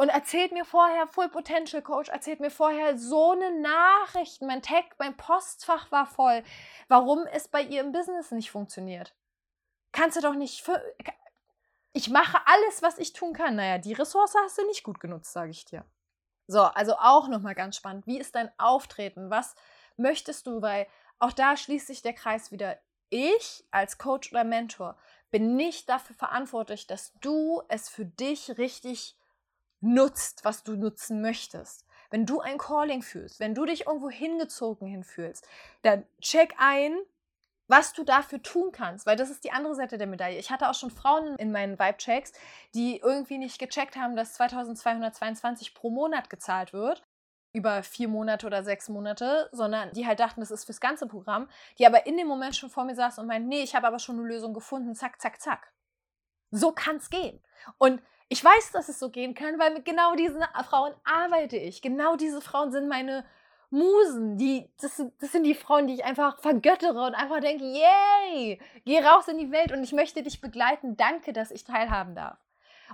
und erzählt mir vorher, Full Potential Coach, erzählt mir vorher so eine Nachricht. Mein Tag, mein Postfach war voll. Warum es bei ihr im Business nicht funktioniert? Kannst du doch nicht. Für, ich mache alles, was ich tun kann. Naja, die Ressource hast du nicht gut genutzt, sage ich dir. So, also auch nochmal ganz spannend. Wie ist dein Auftreten? Was möchtest du? Weil auch da schließt sich der Kreis wieder. Ich als Coach oder Mentor bin nicht dafür verantwortlich, dass du es für dich richtig nutzt, was du nutzen möchtest. Wenn du ein Calling fühlst, wenn du dich irgendwo hingezogen hinfühlst, dann check ein, was du dafür tun kannst, weil das ist die andere Seite der Medaille. Ich hatte auch schon Frauen in meinen Vibe-Checks, die irgendwie nicht gecheckt haben, dass 2222 pro Monat gezahlt wird über vier Monate oder sechs Monate, sondern die halt dachten, das ist fürs ganze Programm, die aber in dem Moment schon vor mir saßen und meinten, nee, ich habe aber schon eine Lösung gefunden, zack, zack, zack. So kann es gehen. Und ich weiß, dass es so gehen kann, weil mit genau diesen Frauen arbeite ich. Genau diese Frauen sind meine Musen. Die, das, das sind die Frauen, die ich einfach vergöttere und einfach denke, yay, geh raus in die Welt und ich möchte dich begleiten. Danke, dass ich teilhaben darf.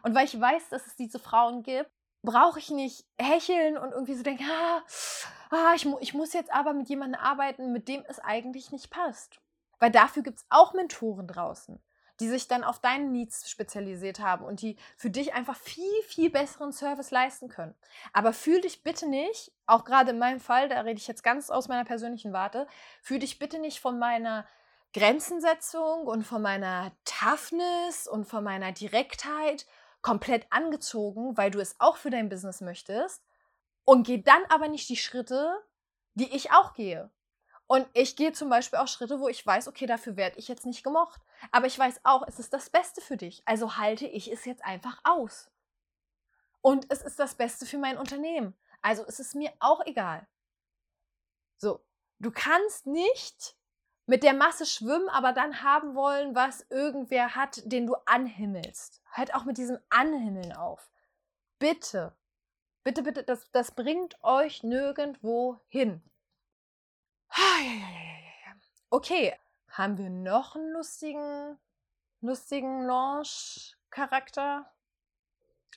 Und weil ich weiß, dass es diese Frauen gibt, brauche ich nicht hecheln und irgendwie so denken, ah, ah ich, mu ich muss jetzt aber mit jemandem arbeiten, mit dem es eigentlich nicht passt. Weil dafür gibt es auch Mentoren draußen, die sich dann auf deinen Needs spezialisiert haben und die für dich einfach viel, viel besseren Service leisten können. Aber fühl dich bitte nicht, auch gerade in meinem Fall, da rede ich jetzt ganz aus meiner persönlichen Warte, fühl dich bitte nicht von meiner Grenzensetzung und von meiner Toughness und von meiner Direktheit komplett angezogen, weil du es auch für dein Business möchtest und geh dann aber nicht die Schritte, die ich auch gehe. Und ich gehe zum Beispiel auch Schritte, wo ich weiß, okay, dafür werde ich jetzt nicht gemocht. Aber ich weiß auch, es ist das Beste für dich. Also halte ich es jetzt einfach aus. und es ist das Beste für mein Unternehmen. Also es ist mir auch egal. So, du kannst nicht mit der Masse schwimmen, aber dann haben wollen, was irgendwer hat, den du anhimmelst. Hört auch mit diesem Anhimmeln auf. Bitte, bitte, bitte, das, das bringt euch nirgendwo hin. Okay, haben wir noch einen lustigen, lustigen Launch-Charakter?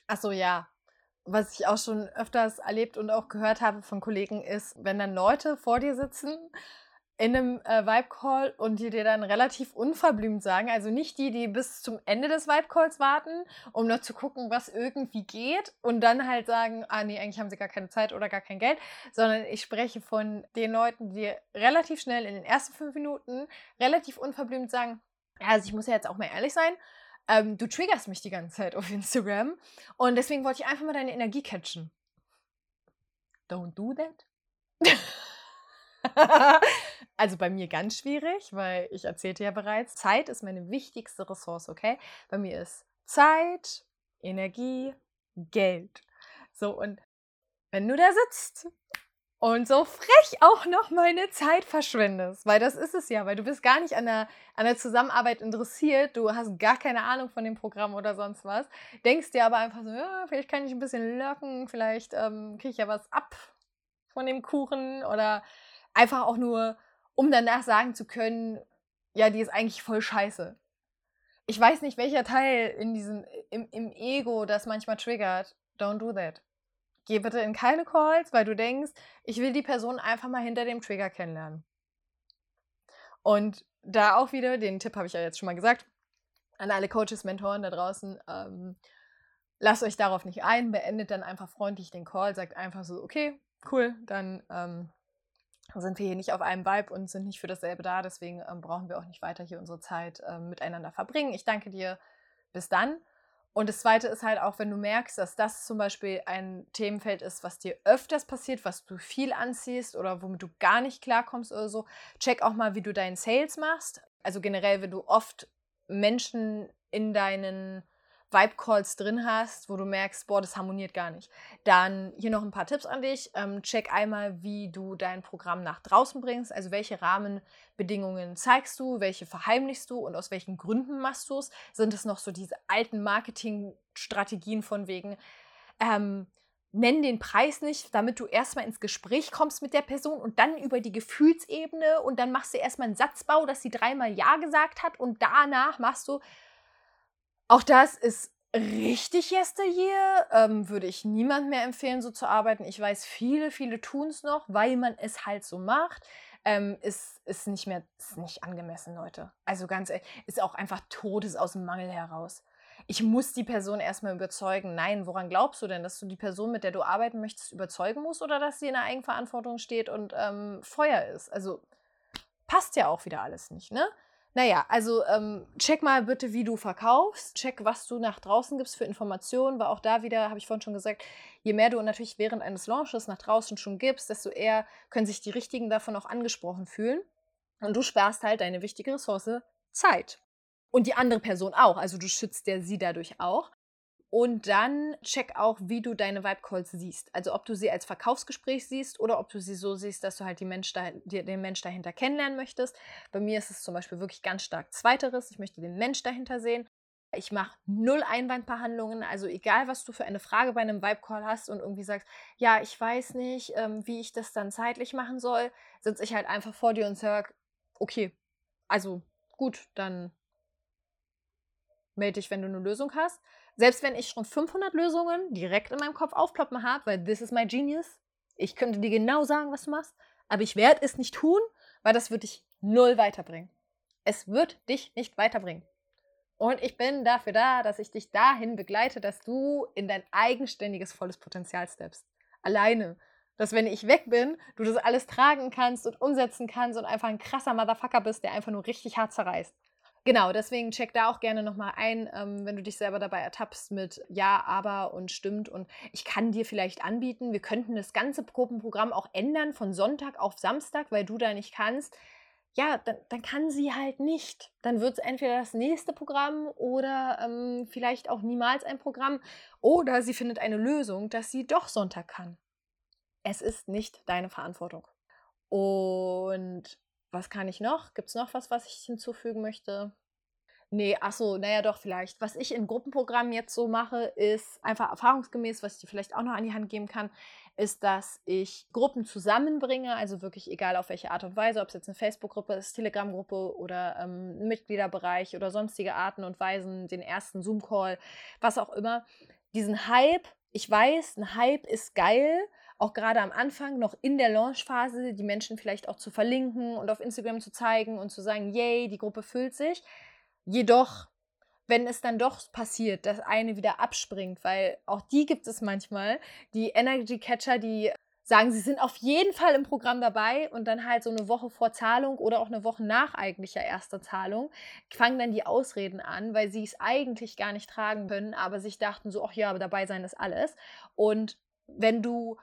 Achso, ja. Was ich auch schon öfters erlebt und auch gehört habe von Kollegen ist, wenn dann Leute vor dir sitzen in einem äh, Vibe-Call und die dir dann relativ unverblümt sagen, also nicht die, die bis zum Ende des Vibe-Calls warten, um noch zu gucken, was irgendwie geht und dann halt sagen, ah nee, eigentlich haben sie gar keine Zeit oder gar kein Geld, sondern ich spreche von den Leuten, die relativ schnell in den ersten fünf Minuten relativ unverblümt sagen, also ich muss ja jetzt auch mal ehrlich sein, ähm, du triggerst mich die ganze Zeit [LAUGHS] auf Instagram und deswegen wollte ich einfach mal deine Energie catchen. Don't do that. [LAUGHS] Also bei mir ganz schwierig, weil ich erzählte ja bereits, Zeit ist meine wichtigste Ressource, okay? Bei mir ist Zeit, Energie, Geld. So, und wenn du da sitzt und so frech auch noch meine Zeit verschwendest, weil das ist es ja, weil du bist gar nicht an der, an der Zusammenarbeit interessiert, du hast gar keine Ahnung von dem Programm oder sonst was, denkst dir aber einfach so, ja, vielleicht kann ich ein bisschen lurken, vielleicht ähm, kriege ich ja was ab von dem Kuchen oder einfach auch nur um danach sagen zu können, ja, die ist eigentlich voll scheiße. Ich weiß nicht, welcher Teil in diesem, im, im Ego das manchmal triggert. Don't do that. Geh bitte in keine Calls, weil du denkst, ich will die Person einfach mal hinter dem Trigger kennenlernen. Und da auch wieder, den Tipp habe ich ja jetzt schon mal gesagt, an alle Coaches, Mentoren da draußen, ähm, lasst euch darauf nicht ein, beendet dann einfach freundlich den Call, sagt einfach so, okay, cool, dann ähm, sind wir hier nicht auf einem Vibe und sind nicht für dasselbe da. Deswegen ähm, brauchen wir auch nicht weiter hier unsere Zeit ähm, miteinander verbringen. Ich danke dir. Bis dann. Und das Zweite ist halt auch, wenn du merkst, dass das zum Beispiel ein Themenfeld ist, was dir öfters passiert, was du viel anziehst oder womit du gar nicht klarkommst oder so, check auch mal, wie du deinen Sales machst. Also generell, wenn du oft Menschen in deinen Vibe-Calls drin hast, wo du merkst, boah, das harmoniert gar nicht. Dann hier noch ein paar Tipps an dich. Ähm, check einmal, wie du dein Programm nach draußen bringst. Also welche Rahmenbedingungen zeigst du, welche verheimlichst du und aus welchen Gründen machst du es? Sind es noch so diese alten Marketingstrategien von wegen, ähm, nenn den Preis nicht, damit du erstmal ins Gespräch kommst mit der Person und dann über die Gefühlsebene und dann machst du erstmal einen Satzbau, dass sie dreimal Ja gesagt hat und danach machst du auch das ist richtig yesteryear. Ähm, würde ich niemand mehr empfehlen, so zu arbeiten. Ich weiß, viele, viele tun es noch, weil man es halt so macht. Ähm, ist, ist nicht mehr, ist nicht angemessen, Leute. Also ganz ehrlich, ist auch einfach Todes aus dem Mangel heraus. Ich muss die Person erstmal überzeugen. Nein, woran glaubst du denn, dass du die Person, mit der du arbeiten möchtest, überzeugen musst oder dass sie in der Eigenverantwortung steht und ähm, Feuer ist? Also passt ja auch wieder alles nicht, ne? Naja, also ähm, check mal bitte, wie du verkaufst. Check, was du nach draußen gibst für Informationen, weil auch da wieder, habe ich vorhin schon gesagt, je mehr du natürlich während eines Launches nach draußen schon gibst, desto eher können sich die Richtigen davon auch angesprochen fühlen. Und du sparst halt deine wichtige Ressource Zeit. Und die andere Person auch. Also du schützt ja sie dadurch auch. Und dann check auch, wie du deine Vibe Calls siehst. Also ob du sie als Verkaufsgespräch siehst oder ob du sie so siehst, dass du halt die Mensch da, den Mensch dahinter kennenlernen möchtest. Bei mir ist es zum Beispiel wirklich ganz stark Zweiteres. Ich möchte den Mensch dahinter sehen. Ich mache null Einwandbehandlungen. Also egal, was du für eine Frage bei einem Vibe Call hast und irgendwie sagst, ja, ich weiß nicht, ähm, wie ich das dann zeitlich machen soll, sitze ich halt einfach vor dir und sage, okay, also gut, dann melde dich, wenn du eine Lösung hast. Selbst wenn ich schon 500 Lösungen direkt in meinem Kopf aufploppen habe, weil this is my genius, ich könnte dir genau sagen, was du machst, aber ich werde es nicht tun, weil das wird dich null weiterbringen. Es wird dich nicht weiterbringen. Und ich bin dafür da, dass ich dich dahin begleite, dass du in dein eigenständiges volles Potenzial steppst. Alleine. Dass wenn ich weg bin, du das alles tragen kannst und umsetzen kannst und einfach ein krasser Motherfucker bist, der einfach nur richtig hart zerreißt. Genau, deswegen check da auch gerne nochmal ein, ähm, wenn du dich selber dabei ertappst mit Ja, aber und stimmt. Und ich kann dir vielleicht anbieten, wir könnten das ganze Gruppenprogramm auch ändern von Sonntag auf Samstag, weil du da nicht kannst. ja, dann, dann, kann sie halt nicht. Dann wird es entweder das nächste Programm oder ähm, vielleicht auch niemals ein Programm. Oder sie findet eine Lösung, dass sie doch Sonntag kann. Es ist nicht deine Verantwortung. Und was kann ich noch? Gibt es noch was, was ich hinzufügen möchte? Nee, achso, naja, doch, vielleicht. Was ich in Gruppenprogrammen jetzt so mache, ist einfach erfahrungsgemäß, was ich dir vielleicht auch noch an die Hand geben kann, ist, dass ich Gruppen zusammenbringe, also wirklich egal auf welche Art und Weise, ob es jetzt eine Facebook-Gruppe ist, Telegram-Gruppe oder ähm, Mitgliederbereich oder sonstige Arten und Weisen, den ersten Zoom-Call, was auch immer. Diesen Hype, ich weiß, ein Hype ist geil, auch gerade am Anfang, noch in der Launch-Phase, die Menschen vielleicht auch zu verlinken und auf Instagram zu zeigen und zu sagen, yay, die Gruppe füllt sich. Jedoch, wenn es dann doch passiert, dass eine wieder abspringt, weil auch die gibt es manchmal, die Energy Catcher, die sagen, sie sind auf jeden Fall im Programm dabei und dann halt so eine Woche vor Zahlung oder auch eine Woche nach eigentlicher erster Zahlung fangen dann die Ausreden an, weil sie es eigentlich gar nicht tragen können, aber sich dachten so, ach ja, aber dabei sein ist alles. Und wenn du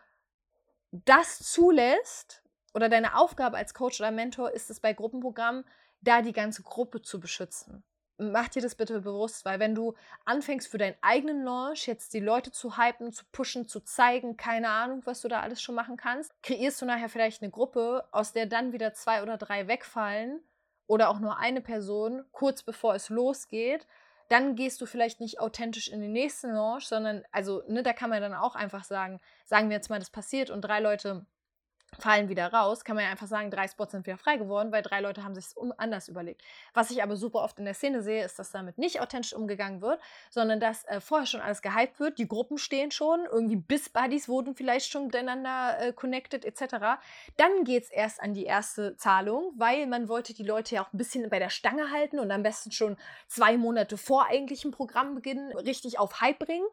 das zulässt oder deine Aufgabe als Coach oder Mentor ist es bei Gruppenprogrammen, da die ganze Gruppe zu beschützen mach dir das bitte bewusst, weil wenn du anfängst für deinen eigenen Launch jetzt die Leute zu hypen, zu pushen, zu zeigen, keine Ahnung, was du da alles schon machen kannst, kreierst du nachher vielleicht eine Gruppe, aus der dann wieder zwei oder drei wegfallen oder auch nur eine Person kurz bevor es losgeht. Dann gehst du vielleicht nicht authentisch in den nächsten Launch, sondern, also, ne, da kann man dann auch einfach sagen, sagen wir jetzt mal, das passiert und drei Leute fallen wieder raus, kann man ja einfach sagen, drei Spots sind wieder frei geworden, weil drei Leute haben sich es anders überlegt. Was ich aber super oft in der Szene sehe, ist, dass damit nicht authentisch umgegangen wird, sondern dass äh, vorher schon alles gehypt wird, die Gruppen stehen schon, irgendwie Biss-Buddies wurden vielleicht schon miteinander äh, connected etc. Dann geht es erst an die erste Zahlung, weil man wollte die Leute ja auch ein bisschen bei der Stange halten und am besten schon zwei Monate vor eigentlichem Programmbeginn richtig auf Hype bringen.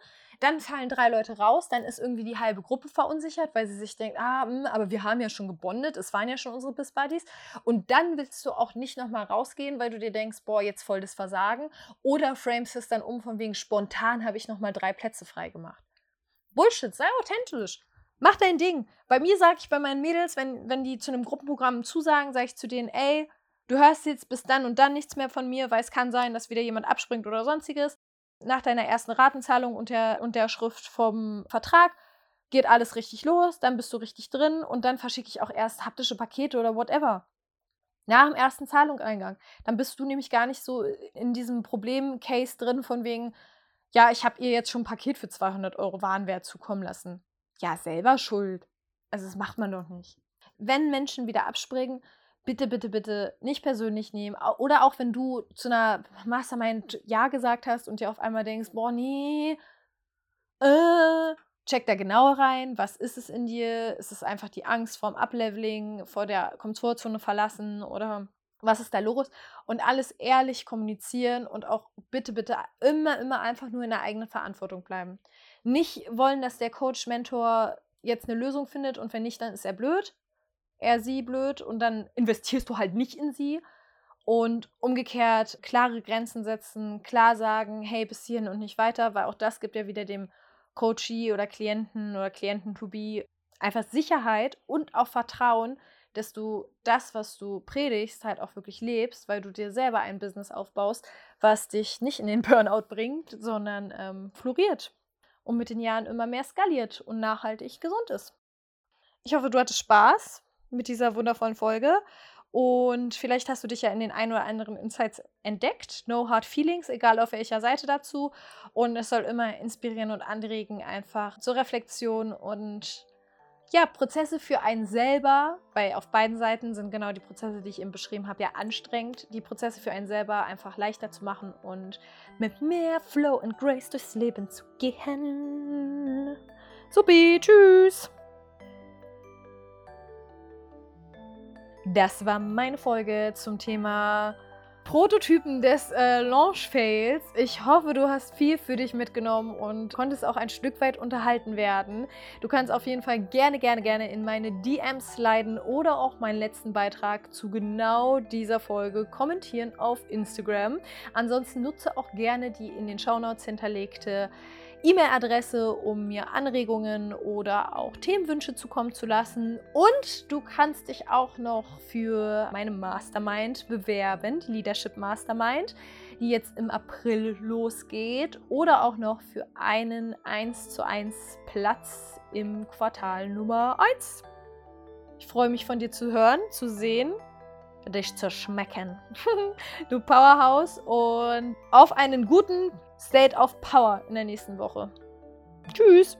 Dann fallen drei Leute raus, dann ist irgendwie die halbe Gruppe verunsichert, weil sie sich denkt, ah, mh, hm, aber wir haben ja schon gebondet, es waren ja schon unsere Biss Buddies. Und dann willst du auch nicht nochmal rausgehen, weil du dir denkst, boah, jetzt voll das Versagen. Oder frames es dann um von wegen spontan habe ich nochmal drei Plätze freigemacht. Bullshit, sei authentisch. Mach dein Ding. Bei mir sage ich bei meinen Mädels, wenn, wenn die zu einem Gruppenprogramm zusagen, sage ich zu denen, ey, du hörst jetzt bis dann und dann nichts mehr von mir, weil es kann sein, dass wieder jemand abspringt oder sonstiges nach deiner ersten Ratenzahlung und der, Schrift vom Vertrag geht alles richtig los, dann bist du richtig drin und dann verschicke ich auch erst haptische Pakete oder whatever. Nach dem ersten Zahlungseingang. Dann bist du nämlich gar nicht so in diesem Problem-Case drin, von wegen, ja, ich habe ihr jetzt schon ein Paket für 200 Euro Warenwert zukommen lassen. Ja, selber schuld. Also, das macht man doch nicht. Wenn Menschen wieder abspringen, bitte, bitte, bitte nicht persönlich nehmen. Oder auch wenn du zu einer Mastermind Ja gesagt hast und dir auf einmal denkst, boah, nee, äh, check da genauer rein. Was ist es in dir? Ist es einfach die Angst vorm Upleveling, vor der Komfortzone verlassen oder was ist da los? Und alles ehrlich kommunizieren und auch bitte, bitte immer, immer einfach nur in der eigenen Verantwortung bleiben. Nicht wollen, dass der Coach, Mentor jetzt eine Lösung findet und wenn nicht, dann ist er blöd er sie blöd und dann investierst du halt nicht in sie. Und umgekehrt klare Grenzen setzen, klar sagen, hey, bis hierhin und nicht weiter, weil auch das gibt ja wieder dem Coachee oder Klienten oder Klienten-to-be einfach Sicherheit und auch Vertrauen, dass du das, was du predigst, halt auch wirklich lebst, weil du dir selber ein Business aufbaust, was dich nicht in den Burnout bringt, sondern ähm, floriert und mit den Jahren immer mehr skaliert und nachhaltig gesund ist. Ich hoffe, du hattest Spaß mit dieser wundervollen Folge. Und vielleicht hast du dich ja in den ein oder anderen Insights entdeckt. No hard feelings, egal auf welcher Seite dazu. Und es soll immer inspirieren und anregen, einfach zur Reflexion und ja, Prozesse für einen selber, weil auf beiden Seiten sind genau die Prozesse, die ich eben beschrieben habe, ja anstrengend, die Prozesse für einen selber einfach leichter zu machen und mit mehr Flow und Grace durchs Leben zu gehen. Supi, tschüss! Das war meine Folge zum Thema Prototypen des äh, Launch-Fails. Ich hoffe, du hast viel für dich mitgenommen und konntest auch ein Stück weit unterhalten werden. Du kannst auf jeden Fall gerne, gerne, gerne in meine DMs sliden oder auch meinen letzten Beitrag zu genau dieser Folge kommentieren auf Instagram. Ansonsten nutze auch gerne die in den Shownotes hinterlegte E-Mail-Adresse, um mir Anregungen oder auch Themenwünsche zukommen zu lassen. Und du kannst dich auch noch für meine Mastermind bewerben, die Leadership Mastermind, die jetzt im April losgeht. Oder auch noch für einen 1 zu 1 Platz im Quartal Nummer 1. Ich freue mich von dir zu hören, zu sehen, dich zu schmecken. [LAUGHS] du Powerhouse und auf einen guten State of Power in der nächsten Woche. Tschüss!